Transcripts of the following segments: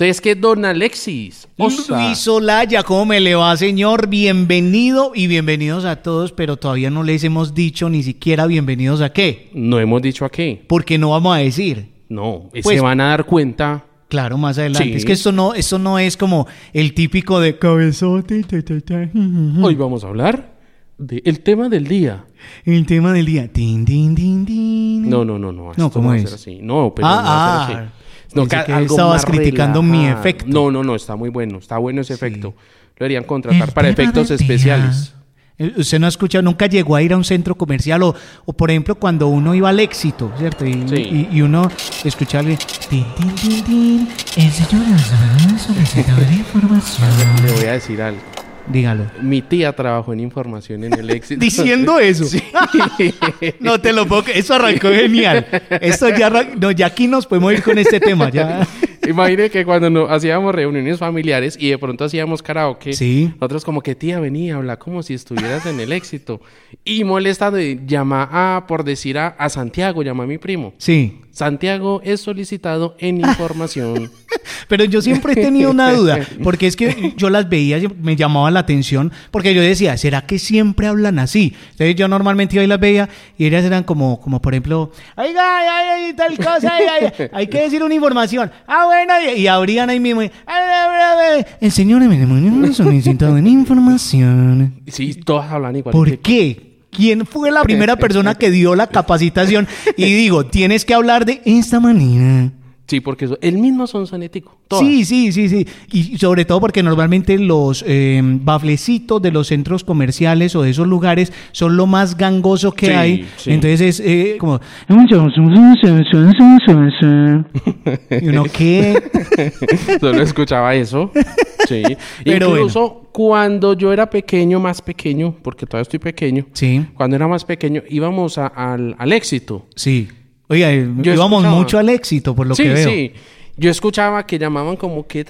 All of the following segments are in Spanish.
Entonces, que don Alexis? Osa. Luis Olaya, ¿cómo me le va, señor? Bienvenido y bienvenidos a todos, pero todavía no les hemos dicho ni siquiera bienvenidos a qué. No hemos dicho a qué. Porque no vamos a decir. No, es Pues- se van a dar cuenta. Claro, más adelante. Sí. Es que esto no, esto no es como el típico de cabezote. ta, ta, ta, Hoy vamos a hablar del tema del día. El tema del día. No, no, no, no. esto No, ¿cómo va a es? ser así. No, pero Ah, no va a ser ah. No, Pensé ca- que algo estabas más criticando mi efecto. No, no, no, está muy bueno. Está bueno ese efecto. Lo deberían contratar El para efectos especiales. Usted no ha escuchado, nunca llegó a ir a un centro comercial o, o por ejemplo, cuando uno iba al éxito, ¿cierto? Y, Sí. y- y uno escuchaba el tin, tin, tin, tin, el señor la información. Le voy a decir algo. Dígalo. Mi tía trabajó en información en el éxito. Diciendo eso. no te lo puedo Eso arrancó genial. Esto ya, arran- no, ya aquí nos podemos ir con este tema. Ya. Imagine que cuando no, hacíamos reuniones familiares y de pronto hacíamos karaoke, Sí. nosotros como que tía venía, habla como si estuvieras en el éxito. Y molesta de llama a, por decir a, a Santiago, llama a mi primo. Sí. Santiago es solicitado en información. Pero yo siempre he tenido una duda, porque es que yo las veía, me llamaba la atención, porque yo decía, ¿será que siempre hablan así? Entonces yo normalmente iba y las veía y ellas eran como, como por ejemplo, oiga, ay, ay, tal cosa, ay, ay, hay que decir una información. Ah, bueno, y, y abrían ahí mismo. y, "Ay, ay, ay, ay, El señor me solicitado en información. sí, todas hablan igual. ¿Por qué? ¿Quién fue la primera persona que dio la capacitación? Y digo, tienes que hablar de esta manera. Sí, porque el mismo son sonético. Todas. Sí, sí, sí, sí. Y sobre todo porque normalmente los eh, baflecitos de los centros comerciales o de esos lugares son lo más gangoso que Sí, hay. sí. Entonces es eh, como... ¿Y uno qué? Solo escuchaba eso. Sí. Pero Incluso cuando yo era pequeño, más pequeño, porque todavía estoy pequeño. Sí, Cuando era más pequeño, íbamos a- al, al éxito. sí. Oiga, eh, Yo íbamos escuchaba. mucho al éxito por lo sí, que veo. sí. Yo escuchaba que llamaban como que...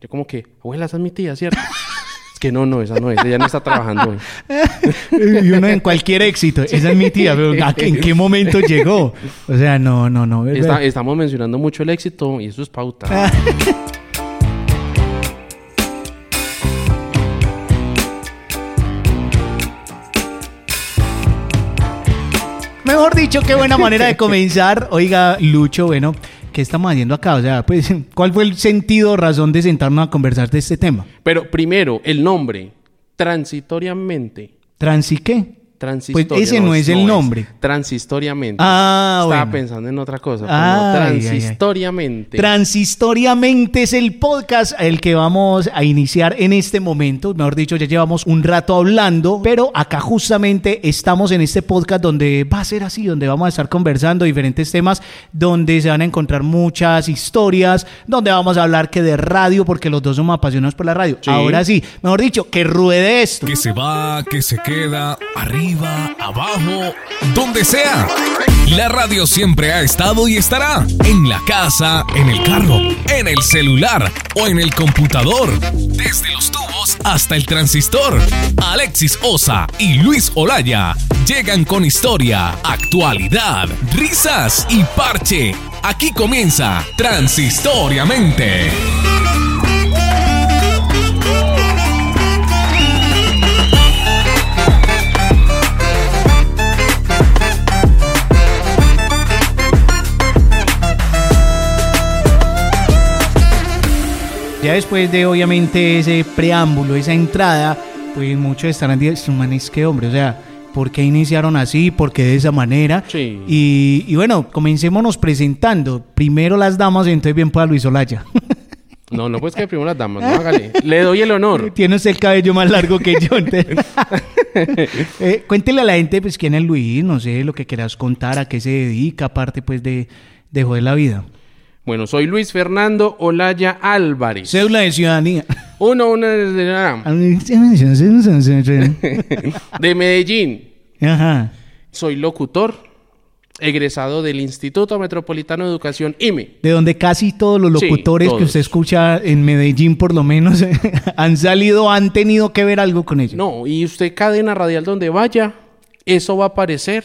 Yo como que, abuela, esa es mi tía, ¿cierto? es que no, no, esa no es. Ella no está trabajando hoy. Y uno en cualquier éxito. Esa es mi tía, pero ¿a qué- ¿en qué momento llegó? O sea, no, no, no. Está- estamos mencionando mucho el éxito y eso es pauta. Mejor dicho, qué buena manera de comenzar. Oiga, Lucho, bueno, ¿qué estamos haciendo acá? O sea, pues, ¿cuál fue el sentido o razón de sentarnos a conversar de este tema? Pero primero, el nombre. Transitoriamente. ¿Transi qué? Transistoria. Pues ese no es el nombre. Transistoriamente. Ah, Estaba bueno. pensando en otra cosa. pero Ay, no, ay, ay. transistoriamente. Transistoriamente es el podcast el que vamos a iniciar en este momento. Mejor dicho, ya llevamos un rato hablando, pero acá justamente estamos en este podcast donde va a ser así, donde vamos a estar conversando diferentes temas, donde se van a encontrar muchas historias, donde vamos a hablar que de radio, porque los dos somos apasionados por la radio. Sí. Ahora sí, mejor dicho, que ruede esto. Que se va, que se queda, arriba, abajo, donde sea. La radio siempre ha estado y estará en la casa, en el carro, en el celular o en el computador. Desde los tubos hasta el transistor. Alexis Osa y Luis Olaya llegan con historia, actualidad, risas y parche. Aquí comienza Transistoriamente. Ya después de obviamente ese preámbulo, esa entrada, pues muchos estarán diciendo, man, es que hombre, o sea, ¿por qué iniciaron así? ¿Por qué de esa manera? Sí. Y, y bueno, comencémonos presentando. Primero las damas, entonces bien para Luis Olaya. No, no pues que primero las damas, no hágale. Le doy el honor. Tiene usted el cabello más largo que yo. entonces. Eh, cuéntele a la gente, pues, quién es Luis, no sé, lo que quieras contar, a qué se dedica, aparte, pues, de, de joder la vida. Bueno, soy Luis Fernando Olaya Álvarez. Cédula de ciudadanía. Uno, uno de Medellín. Ajá. Soy locutor, egresado del Instituto Metropolitano de Educación IME. De donde casi todos los Sí, locutores que usted escucha en Medellín, por lo menos, han salido, han tenido que ver algo con ellos. No, y usted cadena radial donde vaya, eso va a parecer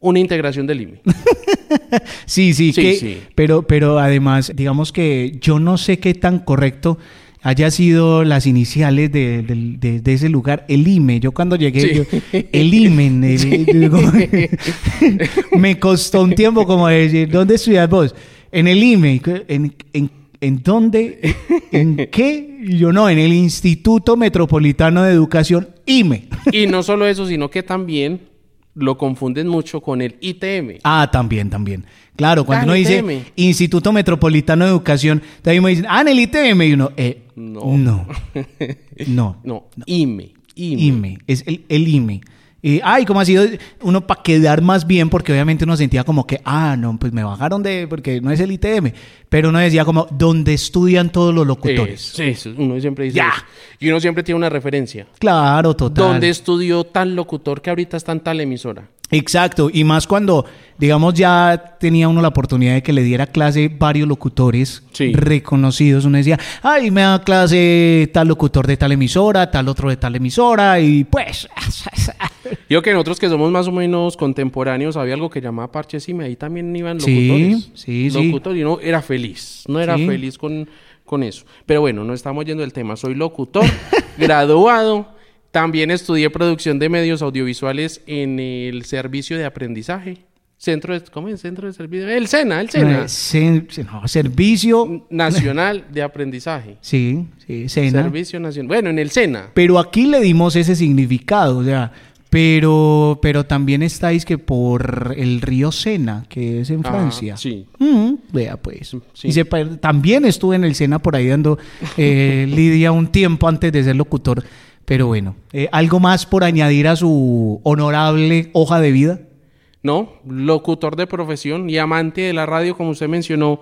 una integración del IME. Sí, sí, Sí, que- sí. Pero, pero además, digamos que yo no sé qué tan correcto haya sido las iniciales de, de- de ese lugar, el IME. Yo cuando llegué, Sí. yo, el IME, el- me costó un tiempo como decir, ¿dónde estudias vos? En el IME. ¿En, en, en dónde? ¿En qué? Yo no, en el Instituto Metropolitano de Educación, IME. Y no solo eso, sino que también lo confunden mucho con el ITM. Ah, también, también. Claro, cuando uno dice. Instituto Metropolitano de Educación, también me dicen, ah, en el ITM. Y uno, eh, No. no. No. No, IME. IME. IME, es el, el IME. Y, ay, ¿cómo ha sido uno para quedar más bien? Porque obviamente uno sentía como que, ah, no, pues me bajaron de, porque no es el ITM. Pero uno decía como, ¿dónde estudian todos los locutores? Eso, uno siempre dice Ya. eso. Y uno siempre tiene una referencia. Claro, total. ¿Dónde estudió tal locutor que ahorita está en tal emisora? Exacto, y más cuando, digamos, ya tenía uno la oportunidad de que le diera clase varios locutores Sí. reconocidos. Uno decía, ay, me da clase tal locutor de tal emisora, tal otro de tal emisora, y pues. Yo que nosotros que somos más o menos contemporáneos, había algo que llamaba Parches IME, ahí también iban Sí, locutores. sí, sí. Locutor, y uno era feliz, no era Sí. feliz con, con eso. Pero bueno, no estamos yendo del tema. Soy locutor, graduado. También estudié producción de medios audiovisuales en el servicio de aprendizaje. Centro de, ¿cómo es? Centro de servicio. El SENA, el SENA. Eh, sen- no, servicio. Nacional de Aprendizaje. Sí, sí, cena. Servicio Nacional. Bueno, en el SENA. Pero aquí le dimos ese significado, o sea, pero, pero también estáis que por el río Sena, que es en Francia. sí. Mm, vea pues. Sí. Y sepa- también estuve en el Sena por ahí dando eh, lidia un tiempo antes de ser locutor. Pero bueno, eh, ¿algo más por añadir a su honorable hoja de vida? No, locutor de profesión y amante de la radio, como usted mencionó,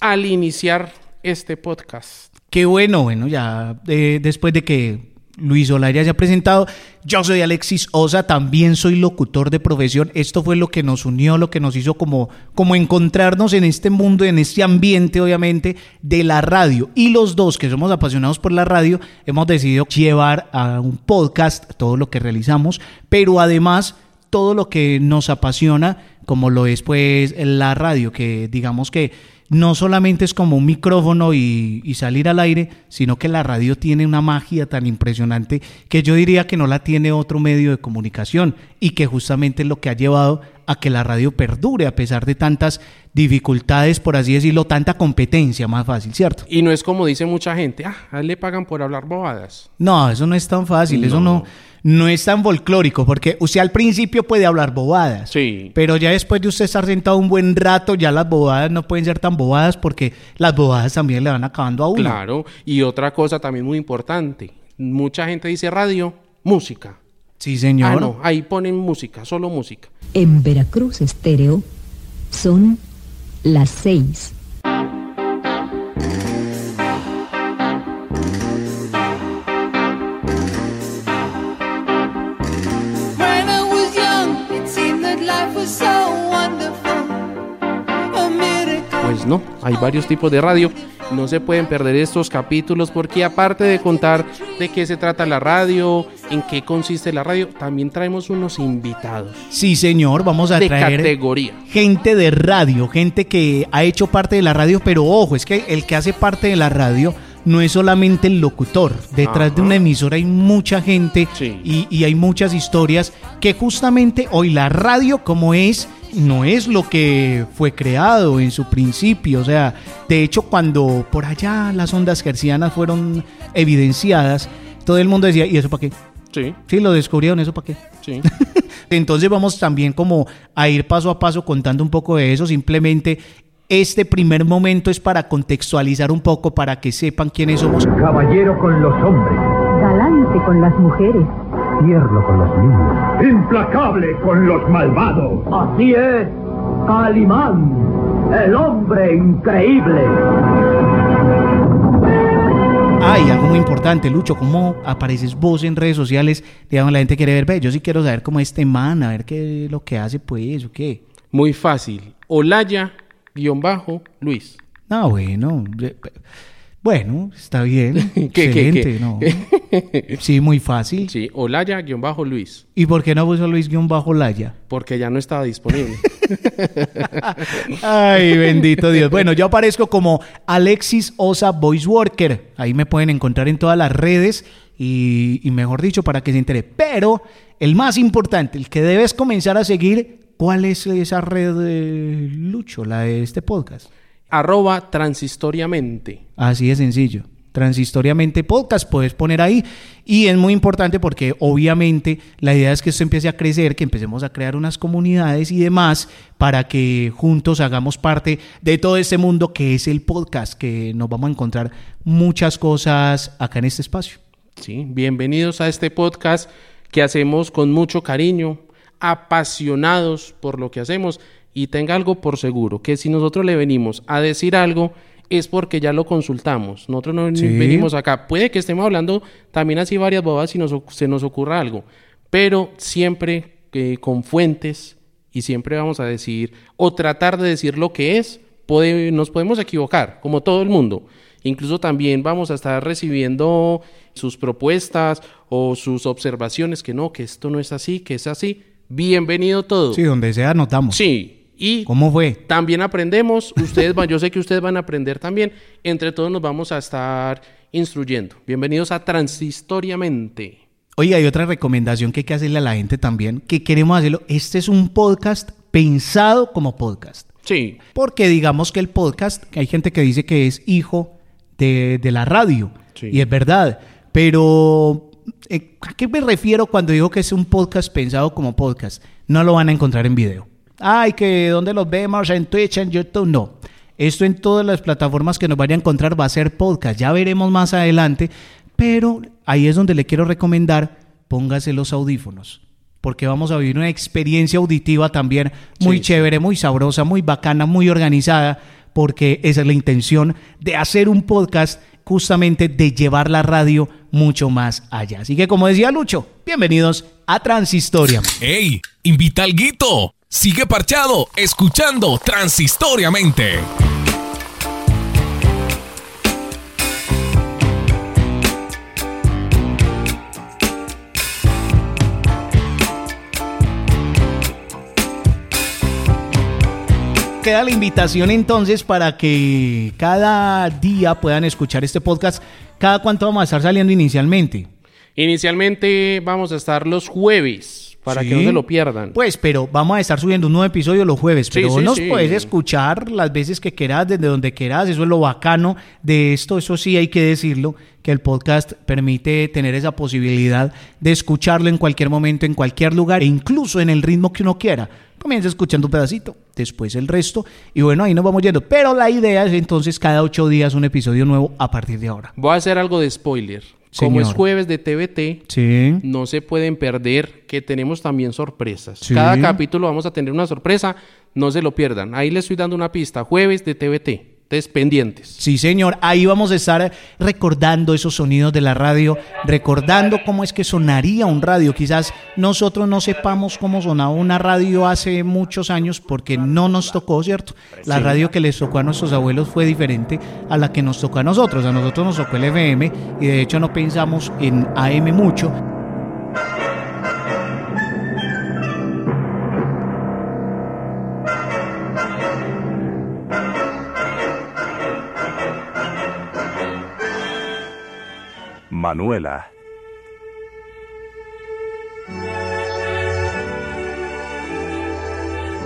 al iniciar este podcast. Qué bueno, bueno, ya eh, después de que Luis Olaya se ha presentado, yo soy Alexis Osa, también soy locutor de profesión. Esto fue lo que nos unió, lo que nos hizo como, como encontrarnos en este mundo, en este ambiente, obviamente, de la radio. Y los dos que somos apasionados por la radio, hemos decidido llevar a un podcast todo lo que realizamos, pero además todo lo que nos apasiona, como lo es pues la radio, que digamos que no solamente es como un micrófono y, y salir al aire, sino que la radio tiene una magia tan impresionante que yo diría que no la tiene otro medio de comunicación y que justamente es lo que ha llevado a que la radio perdure a pesar de tantas dificultades, por así decirlo, tanta competencia, más fácil, ¿cierto? Y no es como dice mucha gente, ah, a él le pagan por hablar bobadas. No, eso no es tan fácil, eso no, no es tan folclórico, porque usted al principio puede hablar bobadas, Sí. pero ya después de usted estar sentado un buen rato, ya las bobadas no pueden ser tan bobadas porque las bobadas también le van acabando a uno. Claro. Y otra cosa también muy importante. Mucha gente dice radio, música. Sí, señor. Ah, no, ahí ponen música, solo música. En Veracruz Estéreo son las seis. Pues no, hay varios tipos de radio. No se pueden perder estos capítulos porque aparte de contar de qué se trata la radio, en qué consiste la radio, también traemos unos invitados Sí, señor, vamos a de traer categoría. gente de radio, gente que ha hecho parte de la radio, pero ojo, es que el que hace parte de la radio no es solamente el locutor. Detrás de una emisora hay mucha gente Sí. y, y hay muchas historias que justamente hoy la radio, como es no es lo que fue creado en su principio. O sea, de hecho, cuando por allá las ondas gercianas fueron evidenciadas, todo el mundo decía, ¿y eso para qué? Sí, Sí, lo descubrieron, ¿eso para qué? sí. Entonces vamos también como a ir paso a paso contando un poco de eso. Simplemente este primer momento es para contextualizar un poco, para que sepan quiénes somos. Caballero con los hombres, Galante con las mujeres. Tierno con los niños, implacable con los malvados. Así es, Calimán, el hombre increíble. Ay, algo muy importante, Lucho, ¿cómo apareces vos en redes sociales? Digamos, la gente quiere ver, ve, yo sí quiero saber cómo es este man, a ver qué es lo que hace, pues, o qué. Muy fácil. Olaya, guion bajo, Luis. No, bueno, bueno, está bien, ¿Qué, excelente, qué? ¿no? Sí, muy fácil. Sí, Olaya, guion bajo, Luis. ¿Y por qué no puso Luis guion bajo Laya? Porque ya no estaba disponible. Ay, bendito Dios. Bueno, yo aparezco como Alexis Osa Voice Worker. Ahí me pueden encontrar en todas las redes y, y mejor dicho, para que se entere. Pero el más importante, el que debes comenzar a seguir, ¿cuál es esa red de Lucho, la de este podcast? Arroba transistoriamente. Así de sencillo. Transistoriamente podcast puedes poner ahí y es muy importante porque obviamente la idea es que esto empiece a crecer, que empecemos a crear unas comunidades y demás para que juntos hagamos parte de todo este mundo que es el podcast, que nos vamos a encontrar muchas cosas acá en este espacio. Sí, bienvenidos a este podcast que hacemos con mucho cariño, apasionados por lo que hacemos y tenga algo por seguro, que si nosotros le venimos a decir algo es porque ya lo consultamos. Nosotros no Sí. venimos acá. Puede que estemos hablando también así varias bobadas si nos, se nos ocurra algo, pero siempre eh, con fuentes y siempre vamos a decir o tratar de decir lo que es. Puede- nos podemos equivocar, como todo el mundo. Incluso también vamos a estar recibiendo sus propuestas o sus observaciones que no, que esto no es así, que es así. Bienvenido todo. Sí, donde sea anotamos. Sí. Y ¿Cómo fue? también aprendemos, ustedes van, yo sé que ustedes van a aprender también, entre todos nos vamos a estar instruyendo. Bienvenidos a Transistoriamente. Oiga, hay otra recomendación que hay que hacerle a la gente también, que queremos hacerlo. Este es un podcast pensado como podcast. Sí, Porque digamos que el podcast, hay gente que dice que es hijo de, de la radio. Sí. Y es verdad. Pero, eh, ¿a qué me refiero cuando digo que es un podcast pensado como podcast? No lo van a encontrar en video. Ay, que ¿dónde los vemos? En Twitch, en YouTube. No. Esto en todas las plataformas que nos vayan a encontrar va a ser podcast. Ya veremos más adelante. Pero ahí es donde le quiero recomendar, póngase los audífonos. Porque vamos a vivir una experiencia auditiva también muy Sí, sí. chévere, muy sabrosa, muy bacana, muy organizada. Porque esa es la intención de hacer un podcast justamente de llevar la radio mucho más allá. Así que como decía Lucho, bienvenidos a Transistoria. ¡Ey! Invita al guito. Sigue parchado, escuchando Transistoriamente. Queda la invitación entonces para que cada día puedan escuchar este podcast. ¿Cada cuánto vamos a estar saliendo inicialmente? inicialmente vamos a estar los jueves para Sí. que no se lo pierdan. Pues, pero vamos a estar subiendo un nuevo episodio los jueves. Sí, Pero vos sí, nos sí. puedes escuchar las veces que quieras, desde donde quieras. Eso es lo bacano de esto. Eso sí hay que decirlo, que el podcast permite tener esa posibilidad de escucharlo en cualquier momento, en cualquier lugar, e incluso en el ritmo que uno quiera. Comienza escuchando un pedacito, después el resto, y bueno, ahí nos vamos yendo. Pero la idea es entonces cada ocho días un episodio nuevo a partir de ahora. Voy a hacer algo de spoiler. Como es jueves de TVT, Sí. no se pueden perder que tenemos también sorpresas. Sí. Cada capítulo vamos a tener una sorpresa, no se lo pierdan. Ahí les estoy dando una pista, jueves de TVT. Entonces, pendientes. Sí, señor. Ahí vamos a estar recordando esos sonidos de la radio, recordando cómo es que sonaría un radio. Quizás nosotros no sepamos cómo sonaba una radio hace muchos años porque no nos tocó, ¿cierto? La radio que les tocó a nuestros abuelos fue diferente a la que nos tocó a nosotros. A nosotros nos tocó el FM y de hecho no pensamos en AM mucho. Manuela.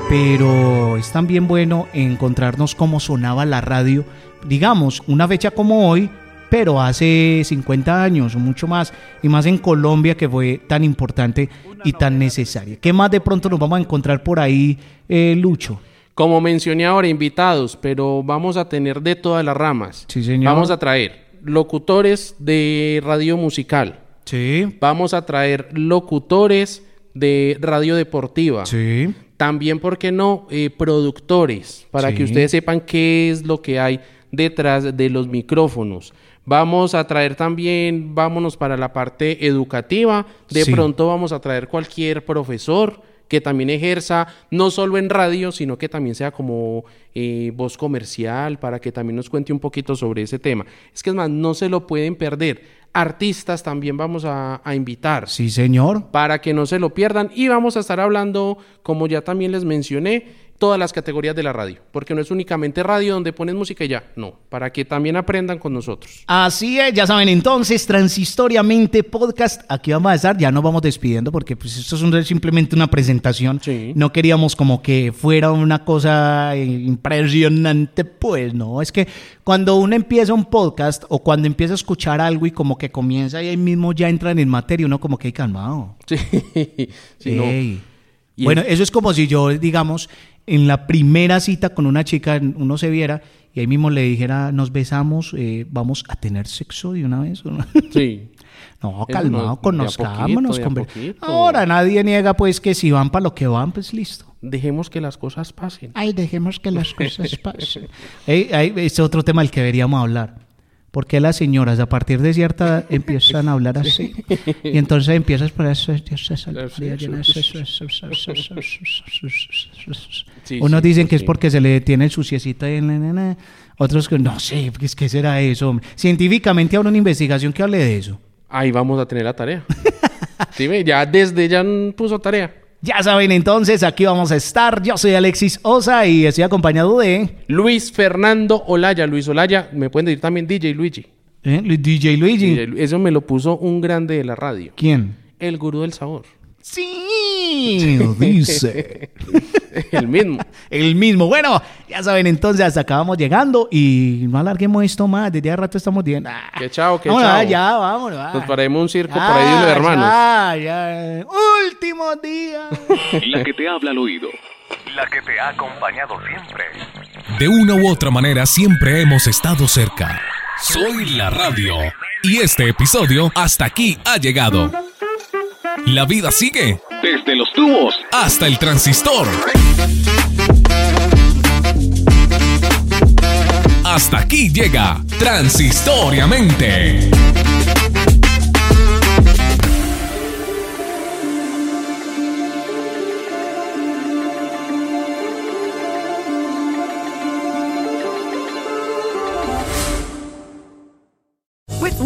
pero es también bueno encontrarnos cómo sonaba la radio, digamos, una fecha como hoy, pero hace 50 años o mucho más, y más en Colombia que fue tan importante y tan necesaria. ¿Qué más de pronto nos vamos a encontrar por ahí, eh, Lucho? Como mencioné ahora, invitados, pero vamos a tener de todas las ramas. Sí, señor. Vamos a traer locutores de radio musical. Sí. Vamos a traer locutores de radio deportiva. Sí. También, ¿por qué no? Eh, productores, para Sí. que ustedes sepan qué es lo que hay detrás de los micrófonos. Vamos a traer también, vámonos para la parte educativa. De Sí. pronto vamos a traer cualquier profesor que también ejerza no solo en radio, sino que también sea como eh, voz comercial, para que también nos cuente un poquito sobre ese tema. Es que es más, no se lo pueden perder. Artistas también vamos a, a invitar Sí, señor. para que no se lo pierdan. Y vamos a estar hablando, como ya también les mencioné, todas las categorías de la radio, porque no es únicamente radio donde pones música y ya, no, para que también aprendan con nosotros. Así es, ya saben entonces, Transistoriamente Podcast, aquí vamos a estar, ya nos vamos despidiendo porque pues esto es un- simplemente una presentación, Sí. no queríamos como que fuera una cosa eh, impresionante, pues no, es que cuando uno empieza un podcast o cuando empieza a escuchar algo y como que comienza y ahí mismo ya entra en materia, uno como que hay calmado. Sí, sí, no. Bueno, es- eso es como si yo, digamos, en la primera cita con una chica uno se viera y ahí mismo le dijera, nos besamos, eh, vamos a tener sexo de una vez. ¿o no? Sí. No, calmado, conozcámonos. Ahora nadie niega pues que si van para lo que van, pues listo. Dejemos que las cosas pasen. Ay, dejemos que las cosas pasen. Ey, ey, es otro tema del que deberíamos hablar. ¿Por qué las señoras a partir de cierta edad empiezan a hablar así? Y entonces empiezas por eso. Unos dicen que es porque se le en la- Otros que no sé, pues, ¿qué será eso? hombre? Científicamente habrá una investigación que hable de eso. Ahí vamos a tener la tarea. Sí, ya desde ya mm, puso tarea. Ya saben entonces, aquí vamos a estar. Yo soy Alexis Osa y estoy acompañado de Luis Fernando Olaya. Luis Olaya, me pueden decir también DJ Luigi. ¿eh? DJ Luigi. DJ Lu- Eso me lo puso un grande de la radio. ¿Quién? El gurú del sabor. Sí, dice. El mismo. El mismo. Bueno, ya saben entonces, hasta vamos llegando y no alarguemos esto más. Desde hace rato estamos bien. Ah, Que chao, que vámonos, chao. ah, ya, vámonos. ah. Nos paremos un circo Ya, por ahí de unos hermanos. Ya, ya. Último día. La que te habla al oído. La que te ha acompañado siempre. De una u otra manera siempre hemos estado cerca. Soy la radio. Y este episodio hasta aquí ha llegado. La vida sigue Desde los tubos. hasta el transistor. Hasta aquí llega Transistoriamente.